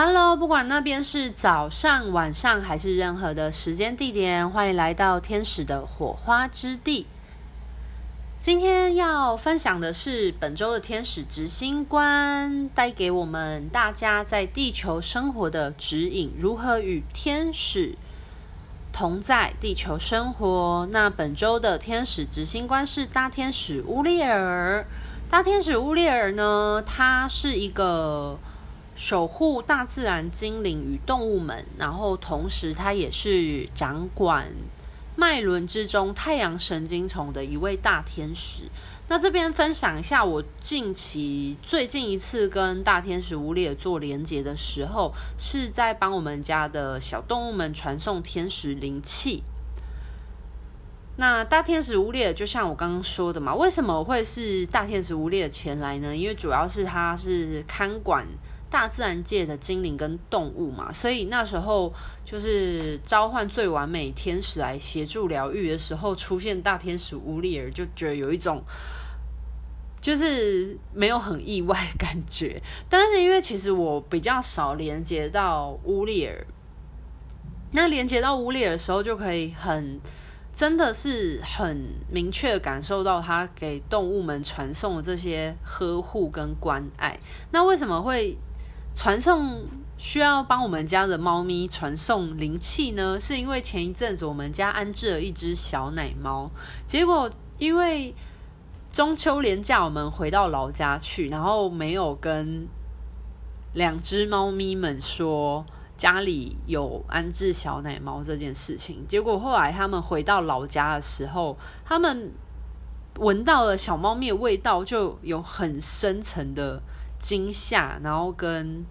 Hello，不管那边是早上、晚上还是任何的时间地点，欢迎来到天使的火花之地。今天要分享的是本周的天使执行官带给我们大家在地球生活的指引，如何与天使同在地球生活。那本周的天使执行官是大天使乌列尔。大天使乌列尔呢，他是一个。守护大自然精灵与动物们，然后同时他也是掌管脉轮之中太阳神经丛的一位大天使。那这边分享一下，我近期最近一次跟大天使乌列做连接的时候，是在帮我们家的小动物们传送天使灵气。那大天使乌列就像我刚刚说的嘛，为什么会是大天使乌列前来呢？因为主要是他是看管。大自然界的精灵跟动物嘛，所以那时候就是召唤最完美天使来协助疗愈的时候，出现大天使乌列尔，就觉得有一种就是没有很意外的感觉。但是因为其实我比较少连接到乌列尔，那连接到乌列尔的时候，就可以很真的是很明确感受到他给动物们传送的这些呵护跟关爱。那为什么会？传送需要帮我们家的猫咪传送灵气呢？是因为前一阵子我们家安置了一只小奶猫，结果因为中秋连假我们回到老家去，然后没有跟两只猫咪们说家里有安置小奶猫这件事情。结果后来他们回到老家的时候，他们闻到了小猫咪的味道，就有很深沉的。惊吓，然后跟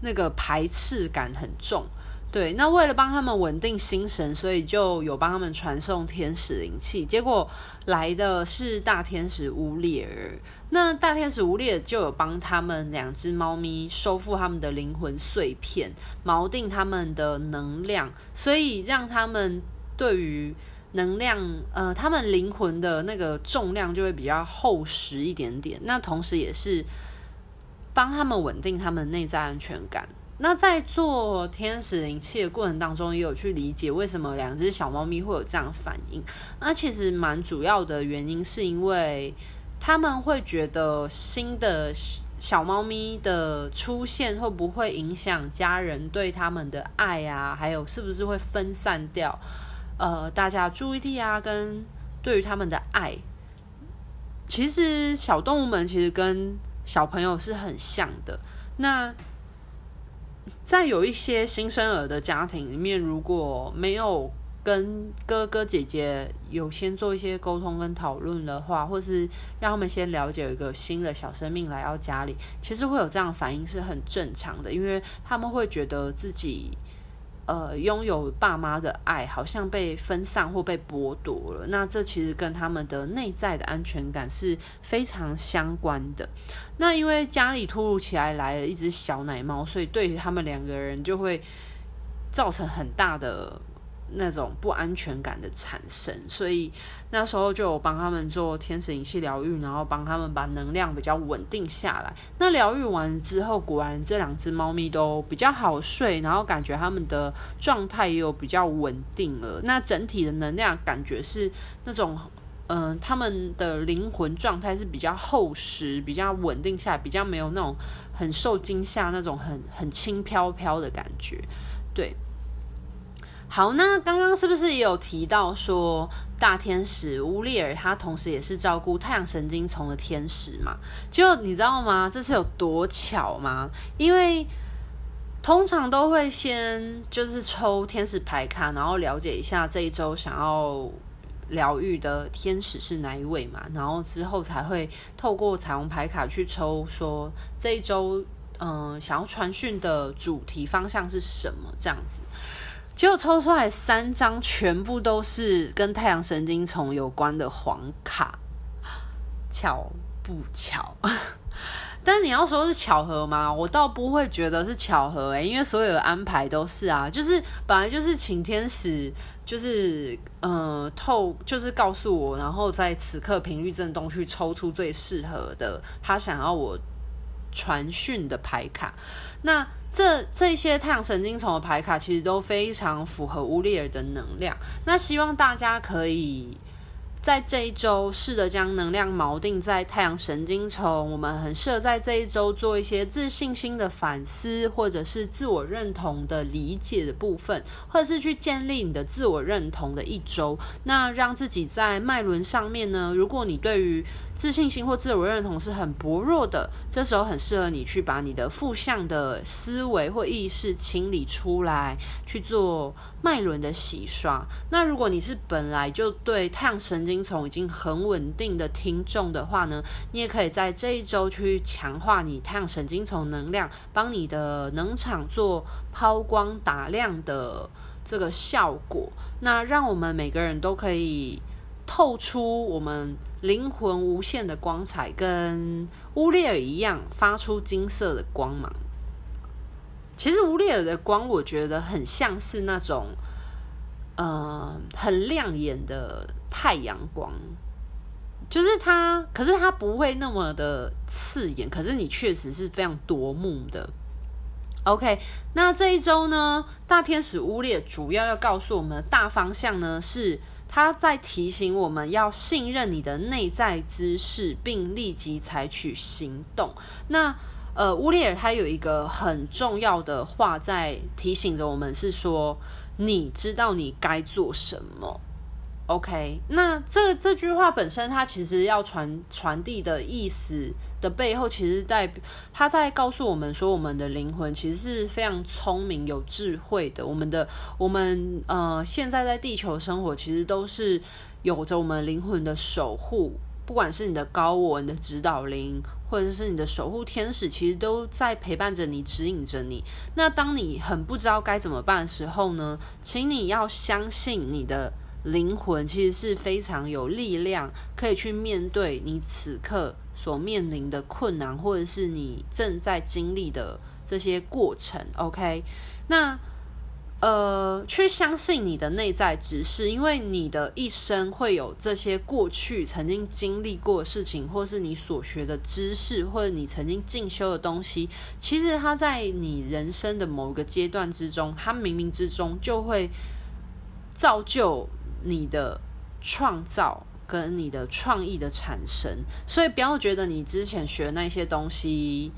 那个排斥感很重，对。那为了帮他们稳定心神，所以就有帮他们传送天使灵气。结果来的是大天使乌列尔，那大天使乌列尔就有帮他们两只猫咪收复他们的灵魂碎片，锚定他们的能量，所以让他们对于能量，呃，他们灵魂的那个重量就会比较厚实一点点。那同时也是。帮他们稳定他们内在安全感。那在做天使灵气的过程当中，也有去理解为什么两只小猫咪会有这样反应。那其实蛮主要的原因，是因为他们会觉得新的小猫咪的出现会不会影响家人对他们的爱啊？还有是不是会分散掉呃大家注意力啊？跟对于他们的爱，其实小动物们其实跟小朋友是很像的。那在有一些新生儿的家庭里面，如果没有跟哥哥姐姐有先做一些沟通跟讨论的话，或是让他们先了解一个新的小生命来到家里，其实会有这样的反应是很正常的，因为他们会觉得自己。呃，拥有爸妈的爱好像被分散或被剥夺了，那这其实跟他们的内在的安全感是非常相关的。那因为家里突如其来来了一只小奶猫，所以对于他们两个人就会造成很大的。那种不安全感的产生，所以那时候就有帮他们做天使灵气疗愈，然后帮他们把能量比较稳定下来。那疗愈完之后，果然这两只猫咪都比较好睡，然后感觉他们的状态也有比较稳定了。那整体的能量感觉是那种，嗯、呃，他们的灵魂状态是比较厚实、比较稳定下来，比较没有那种很受惊吓、那种很很轻飘飘的感觉，对。好，那刚刚是不是也有提到说大天使乌列尔他同时也是照顾太阳神经丛的天使嘛？就你知道吗？这次有多巧吗？因为通常都会先就是抽天使牌卡，然后了解一下这一周想要疗愈的天使是哪一位嘛，然后之后才会透过彩虹牌卡去抽，说这一周嗯、想要传讯的主题方向是什么这样子。结果抽出来三张，全部都是跟太阳神经丛有关的黄卡，巧不巧？但你要说是巧合吗？我倒不会觉得是巧合诶，因为所有的安排都是啊，就是本来就是请天使，就是嗯、透，就是告诉我，然后在此刻频率震动去抽出最适合的他想要我传讯的牌卡。那这这些太阳神经丛的牌卡其实都非常符合乌列尔的能量。那希望大家可以。在这一周，试着将能量锚定在太阳神经丛。我们很适合在这一周做一些自信心的反思，或者是自我认同的理解的部分，或者是去建立你的自我认同的一周。那让自己在脉轮上面呢，如果你对于自信心或自我认同是很薄弱的，这时候很适合你去把你的负向的思维或意识清理出来，去做脉轮的洗刷。那如果你是本来就对太阳神经丛已经很稳定的听众的话呢，你也可以在这一周去强化你太阳神经丛能量，帮你的能场做抛光打亮的这个效果。那让我们每个人都可以透出我们灵魂无限的光彩，跟乌列尔一样发出金色的光芒。其实乌列尔的光，我觉得很像是那种，呃，很亮眼的。太阳光，就是它，可是它不会那么的刺眼，可是你确实是非常夺目的。OK，那这一周呢，大天使乌列主要要告诉我们的大方向呢，是他在提醒我们要信任你的内在知识，并立即采取行动。那呃，乌列尔他有一个很重要的话在提醒着我们，是说你知道你该做什么。OK，那这这句话本身，它其实要传传递的意思的背后，其实代表他在告诉我们说，我们的灵魂其实是非常聪明、有智慧的。我们的我们呃，现在在地球生活，其实都是有着我们灵魂的守护，不管是你的高我、你的指导灵，或者是你的守护天使，其实都在陪伴着你、指引着你。那当你很不知道该怎么办的时候呢，请你要相信你的。灵魂其实是非常有力量，可以去面对你此刻所面临的困难，或者是你正在经历的这些过程。OK，那呃，去相信你的内在只是，因为你的一生会有这些过去曾经经历过的事情，或是你所学的知识，或者你曾经进修的东西，其实它在你人生的某个阶段之中，它冥冥之中就会造就。你的创造跟你的创意的产生，所以不要觉得你之前学那些东西，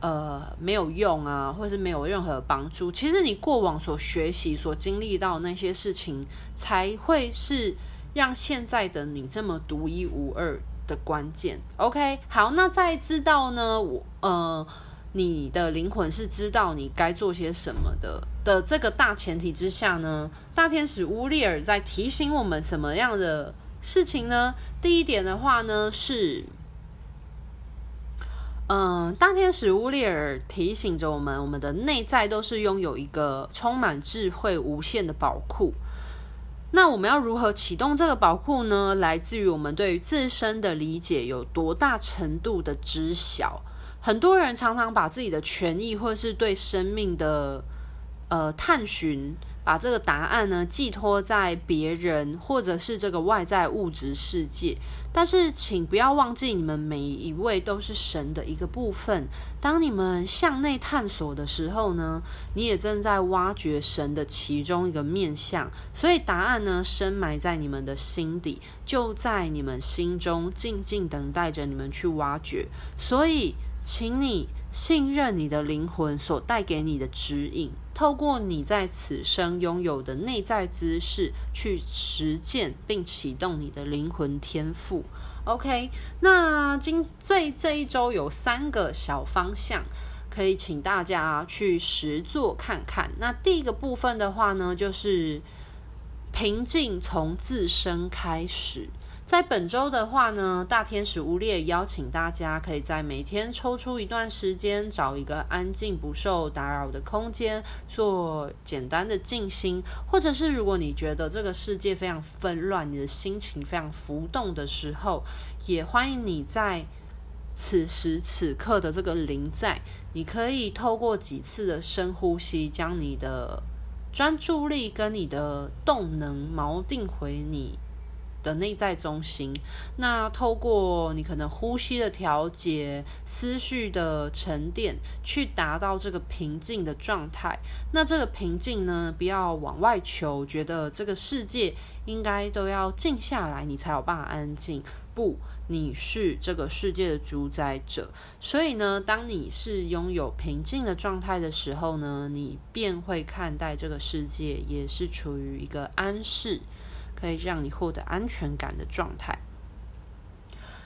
呃，没有用啊，或是没有任何帮助。其实你过往所学习、所经历到那些事情，才会是让现在的你这么独一无二的关键。OK，好，那再知道呢，我呃。你的灵魂是知道你该做些什么的的这个大前提之下呢，大天使乌列尔在提醒我们什么样的事情呢？第一点的话呢是，嗯、大天使乌列尔提醒着我们，我们的内在都是拥有一个充满智慧、无限的宝库。那我们要如何启动这个宝库呢？来自于我们对于自身的理解有多大程度的知晓。很多人常常把自己的权益，或是对生命的呃探寻，把这个答案呢寄托在别人，或者是这个外在物质世界。但是，请不要忘记，你们每一位都是神的一个部分。当你们向内探索的时候呢，你也正在挖掘神的其中一个面向。所以，答案呢深埋在你们的心底，就在你们心中，静静等待着你们去挖掘。所以。请你信任你的灵魂所带给你的指引，透过你在此生拥有的内在知识去实践并启动你的灵魂天赋。OK，那今这这一周有三个小方向，可以请大家去实做看看。那第一个部分的话呢，就是平静从自身开始。在本周的话呢，大天使乌列邀请大家可以在每天抽出一段时间，找一个安静不受打扰的空间，做简单的静心，或者是如果你觉得这个世界非常纷乱，你的心情非常浮动的时候，也欢迎你在此时此刻的这个临在，你可以透过几次的深呼吸，将你的专注力跟你的动能锚定回你。的内在中心。那透过你可能呼吸的调节、思绪的沉淀，去达到这个平静的状态。那这个平静呢，不要往外求，觉得这个世界应该都要静下来，你才有办法安静。不，你是这个世界的主宰者。所以呢，当你是拥有平静的状态的时候呢，你便会看待这个世界也是处于一个安适，可以让你获得安全感的状态。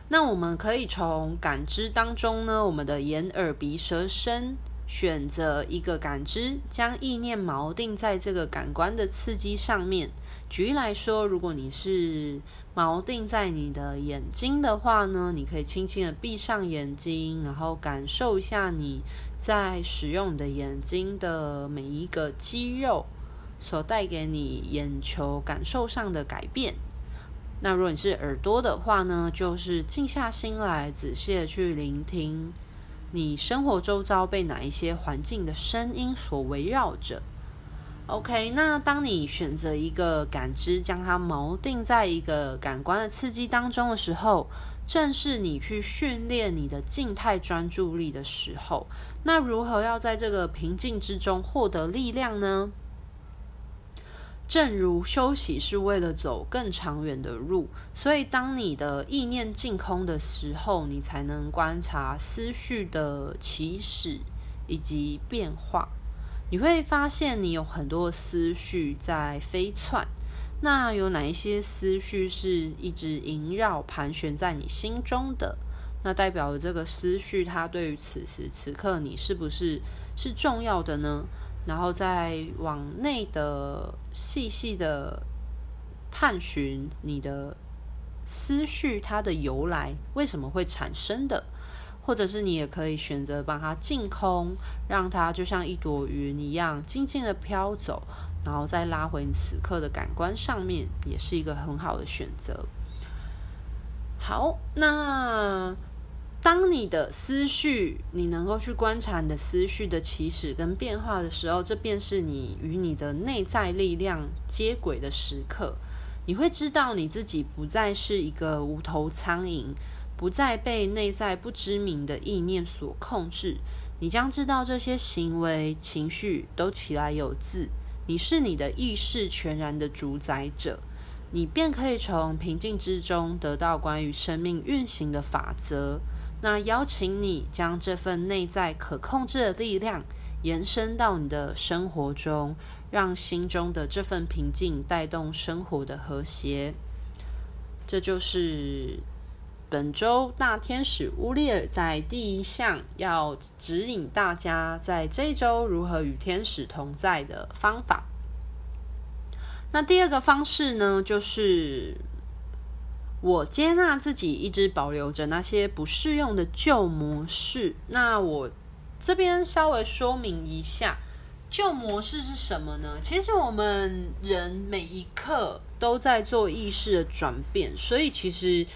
那我们可以从感知当中呢，我们的眼、耳、鼻、舌、身。选择一个感知，将意念锚定在这个感官的刺激上面。举例来说，如果你是锚定在你的眼睛的话呢，你可以轻轻的闭上眼睛，然后感受一下你在使用你的眼睛的每一个肌肉所带给你眼球感受上的改变。那如果你是耳朵的话呢，就是静下心来，仔细的去聆听。你生活周遭被哪一些环境的声音所围绕着？OK，那当你选择一个感知，将它锚定在一个感官的刺激当中的时候，正是你去训练你的静态专注力的时候。那如何要在这个平静之中获得力量呢？正如休息是为了走更长远的路，所以当你的意念净空的时候，你才能观察思绪的起始以及变化。你会发现你有很多思绪在飞窜，那有哪一些思绪是一直萦绕盘旋在你心中的？那代表这个思绪，它对于此时此刻你是不是是重要的呢？然后再往内的细细的探寻你的思绪，它的由来为什么会产生的，或者是你也可以选择把它净空，让它就像一朵云一样静静的飘走，然后再拉回你此刻的感官上面，也是一个很好的选择。好，那。当你的思绪，你能够去观察你的思绪的起始跟变化的时候，这便是你与你的内在力量接轨的时刻。你会知道你自己不再是一个无头苍蝇，不再被内在不知名的意念所控制。你将知道这些行为、情绪都起来有自，你是你的意识全然的主宰者，你便可以从平静之中得到关于生命运行的法则。那邀请你将这份内在可控制的力量延伸到你的生活中，让心中的这份平静带动生活的和谐。这就是本周大天使乌列尔在第一项要指引大家在这周如何与天使同在的方法。那第二个方式呢，就是。我接纳自己一直保留着那些不适用的旧模式。那我这边稍微说明一下，旧模式是什么呢？其实我们人每一刻都在做意识的转变，所以其实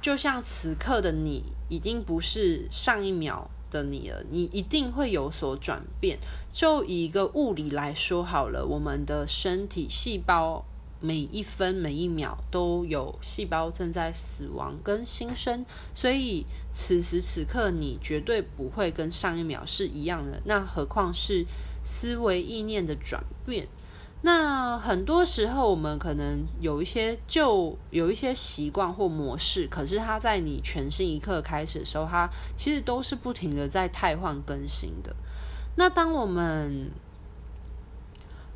就像此刻的你，已经不是上一秒的你了，你一定会有所转变。就以一个物理来说好了，我们的身体细胞。每一分每一秒都有细胞正在死亡跟新生，所以此时此刻你绝对不会跟上一秒是一样的。那何况是思维意念的转变？那很多时候我们可能有一些就有一些习惯或模式，可是它在你全新一刻开始的时候，它其实都是不停的在汰换更新的。那当我们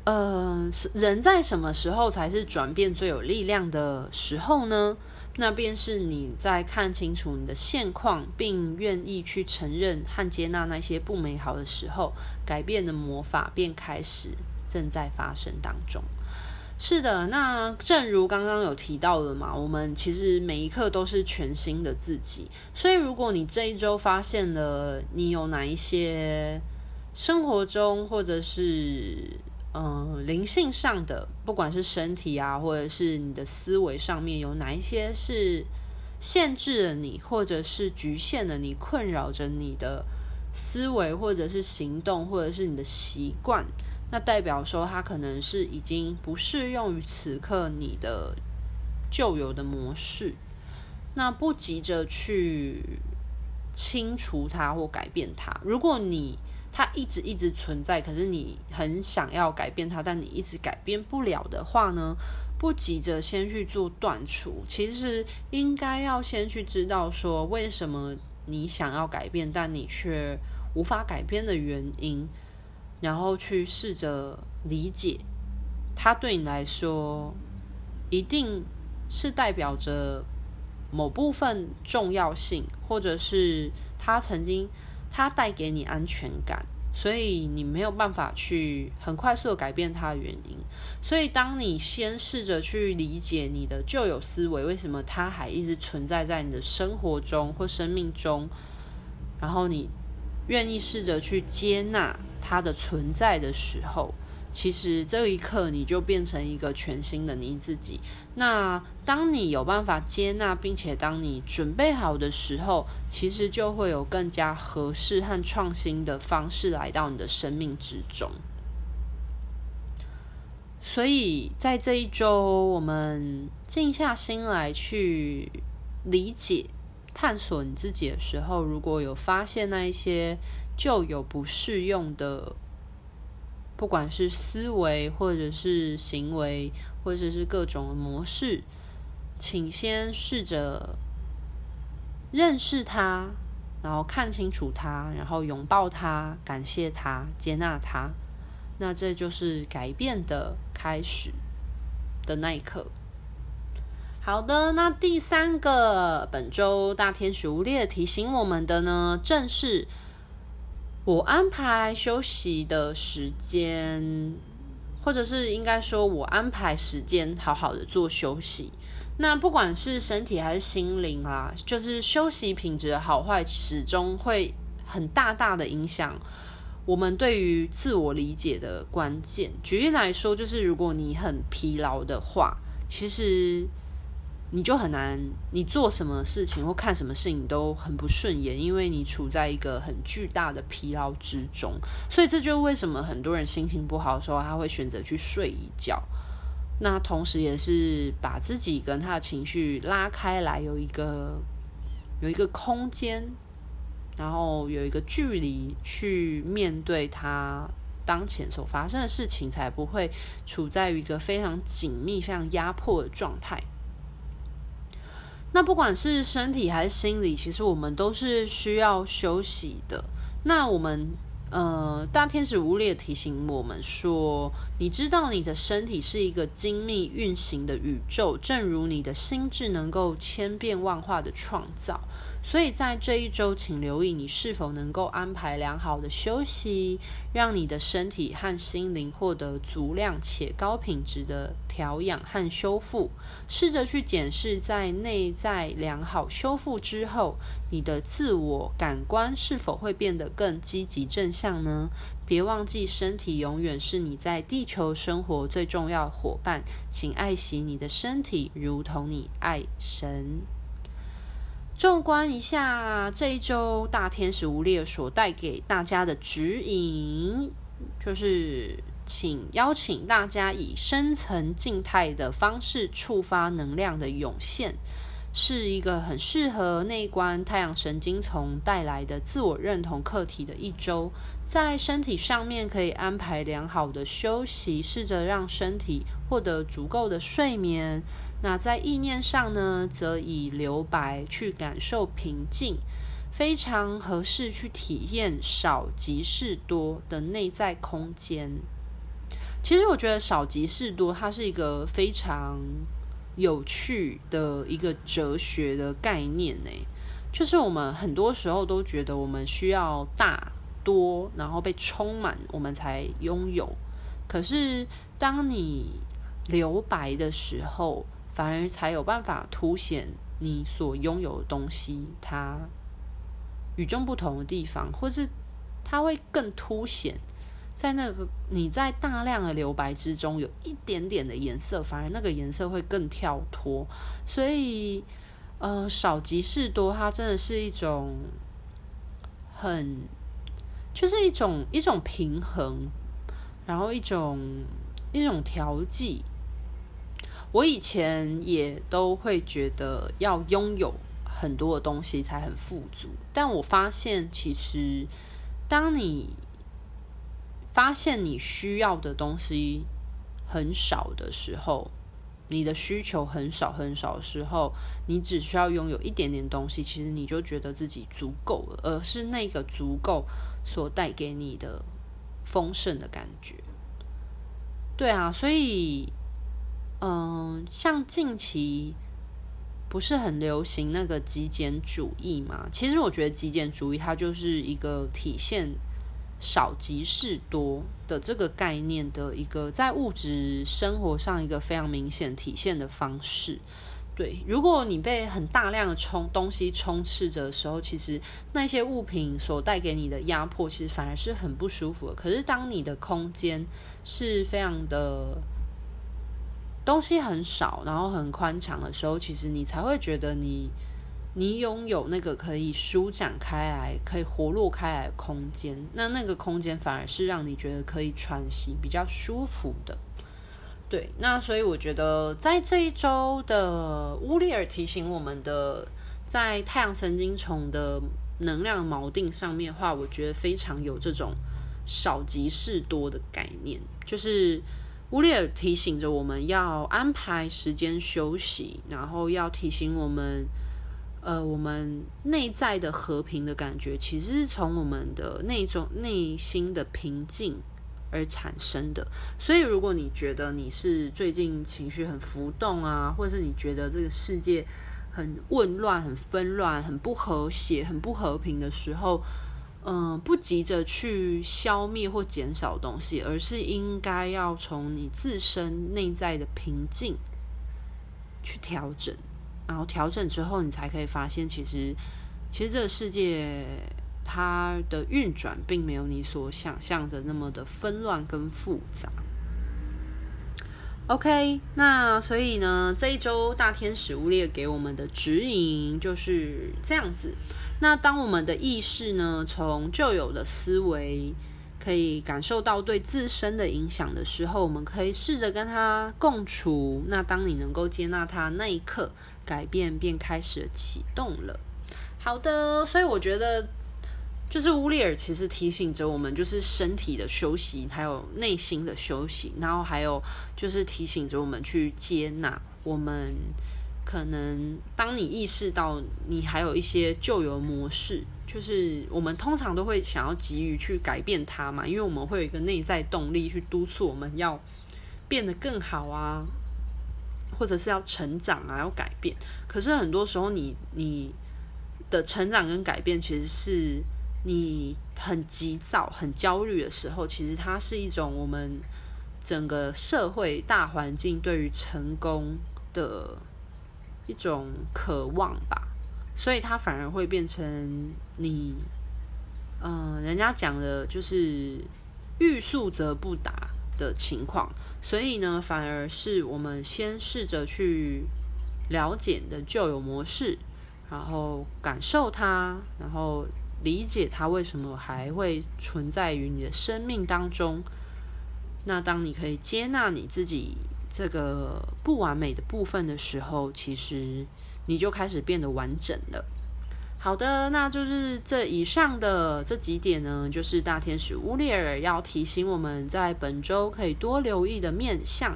呃，人在什么时候才是转变最有力量的时候呢？那便是你在看清楚你的现况，并愿意去承认和接纳那些不美好的时候，改变的魔法便开始正在发生当中。是的，那正如刚刚有提到的嘛，我们其实每一刻都是全新的自己。所以，如果你这一周发现了你有哪一些生活中或者是嗯，灵性上的，不管是身体啊，或者是你的思维上面，有哪一些是限制了你，或者是局限了你，困扰着你的思维，或者是行动，或者是你的习惯，那代表说它可能是已经不适用于此刻你的旧有的模式，那不急着去清除它或改变它。如果你它一直一直存在，可是你很想要改变它，但你一直改变不了的话呢，不急着先去做断除，其实应该要先去知道说为什么你想要改变，但你却无法改变的原因，然后去试着理解它对你来说一定是代表着某部分重要性，或者是它曾经它带给你安全感。所以你没有办法去很快速的改变它的原因。所以当你先试着去理解你的旧有思维为什么它还一直存在在你的生活中或生命中，然后你愿意试着去接纳它的存在的时候。其实这一刻，你就变成一个全新的你自己。那当你有办法接纳，并且当你准备好的时候，其实就会有更加合适和创新的方式来到你的生命之中。所以在这一周，我们静下心来去理解、探索你自己的时候，如果有发现那一些旧有不适用的。不管是思维，或者是行为，或者是各种模式，请先试着认识它，然后看清楚它，然后拥抱它，感谢它，接纳它。那这就是改变的开始的那一刻。好的，那第三个本周大天使乌列提醒我们的呢，正是。我安排休息的时间，或者是应该说，我安排时间好好的做休息。那不管是身体还是心灵啊，就是休息品质的好坏，始终会很大大的影响我们对于自我理解的关键。举例来说，就是如果你很疲劳的话，其实。你就很难，你做什么事情或看什么事情都很不顺眼，因为你处在一个很巨大的疲劳之中。所以这就是为什么很多人心情不好的时候，他会选择去睡一觉。那同时也是把自己跟他的情绪拉开来，有一个有一个空间，然后有一个距离去面对他当前所发生的事情，才不会处在于一个非常紧密、非常压迫的状态。那不管是身体还是心理，其实我们都是需要休息的。那我们，呃，大天使乌列提醒我们说，你知道你的身体是一个精密运行的宇宙，正如你的心智能够千变万化的创造。所以在这一周，请留意你是否能够安排良好的休息，让你的身体和心灵获得足量且高品质的调养和修复。试着去检视，在内在良好修复之后，你的自我感官是否会变得更积极正向呢？别忘记，身体永远是你在地球生活最重要伙伴。请爱惜你的身体，如同你爱神。纵观一下这一周大天使乌列所带给大家的指引，就是请邀请大家以深层静态的方式触发能量的涌现，是一个很适合内观太阳神经丛带来的自我认同课题的一周。在身体上面可以安排良好的休息，试着让身体获得足够的睡眠。那在意念上呢，则以留白去感受平静，非常合适去体验少即是多的内在空间。其实我觉得少即是多，它是一个非常有趣的一个哲学的概念呢。就是我们很多时候都觉得我们需要大多，然后被充满，我们才拥有。可是当你留白的时候，反而才有办法凸显你所拥有的东西，它与众不同的地方，或是它会更凸显在那个你在大量的留白之中有一点点的颜色，反而那个颜色会更跳脱。所以，呃，少即是多，它真的是一种很，就是一种一种平衡，然后一种一种调剂。我以前也都会觉得要拥有很多的东西才很富足，但我发现其实当你发现你需要的东西很少的时候，你的需求很少很少的时候，你只需要拥有一点点东西，其实你就觉得自己足够了，而是那个足够所带给你的丰盛的感觉。对啊，所以，嗯，像近期不是很流行那个极简主义嘛？其实我觉得极简主义它就是一个体现少即是多的这个概念的一个在物质生活上一个非常明显体现的方式。对，如果你被很大量的充东西充斥着的时候，其实那些物品所带给你的压迫，其实反而是很不舒服的。可是当你的空间是非常的东西很少，然后很宽敞的时候，其实你才会觉得你你拥有那个可以舒展开来、可以活络开来的空间。那那个空间反而是让你觉得可以喘息、比较舒服的。对，那所以我觉得在这一周的乌列尔提醒我们的，在太阳神经丛的能量锚定上面的话，我觉得非常有这种少即是多的概念，就是乌列尔提醒着我们要安排时间休息，然后要提醒我们，呃，我们内在的和平的感觉，其实是从我们的那种内心的平静。而产生的，所以如果你觉得你是最近情绪很浮动啊，或者是你觉得这个世界很混乱、很纷乱、很不和谐、很不和平的时候，嗯、不急着去消灭或减少东西，而是应该要从你自身内在的平静去调整，然后调整之后，你才可以发现，其实，其实这个世界。它的运转并没有你所想象的那么的纷乱跟复杂。OK，那所以呢，这一周大天使乌列给我们的指引就是这样子。那当我们的意识呢，从旧有的思维可以感受到对自身的影响的时候，我们可以试着跟它共处。那当你能够接纳它那一刻，改变便开始启动了。好的，所以我觉得。就是乌里尔其实提醒着我们，就是身体的休息，还有内心的休息，然后还有就是提醒着我们去接纳我们可能当你意识到你还有一些旧有模式，就是我们通常都会想要急于去改变它嘛，因为我们会有一个内在动力去督促我们要变得更好啊，或者是要成长啊，要改变。可是很多时候你，你的成长跟改变其实是。你很急躁、很焦虑的时候，其实它是一种我们整个社会大环境对于成功的一种渴望吧，所以它反而会变成你，嗯、人家讲的就是欲速则不达的情况，所以呢，反而是我们先试着去了解的旧有模式，然后感受它，然后。理解它为什么还会存在于你的生命当中。那当你可以接纳你自己这个不完美的部分的时候，其实你就开始变得完整了。好的，那就是这以上的这几点呢，就是大天使乌列尔要提醒我们在本周可以多留意的面相。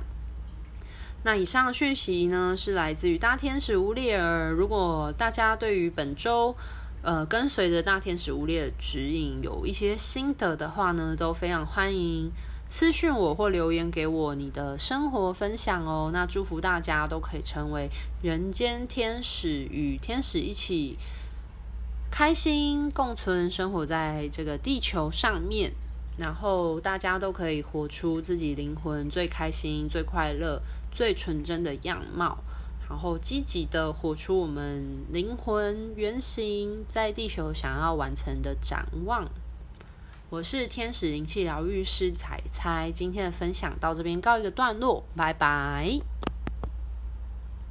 那以上讯息呢，是来自于大天使乌列尔。如果大家对于本周，呃，跟随着大天使乌列指引，有一些心得的话呢，都非常欢迎私讯我或留言给我你的生活分享哦。那祝福大家都可以成为人间天使，与天使一起开心共存，生活在这个地球上面。然后大家都可以活出自己灵魂最开心、最快乐、最纯真的样貌。然后积极的活出我们灵魂原型，在地球想要完成的展望。我是天使灵气疗愈师彩彩，今天的分享到这边告一个段落，拜拜。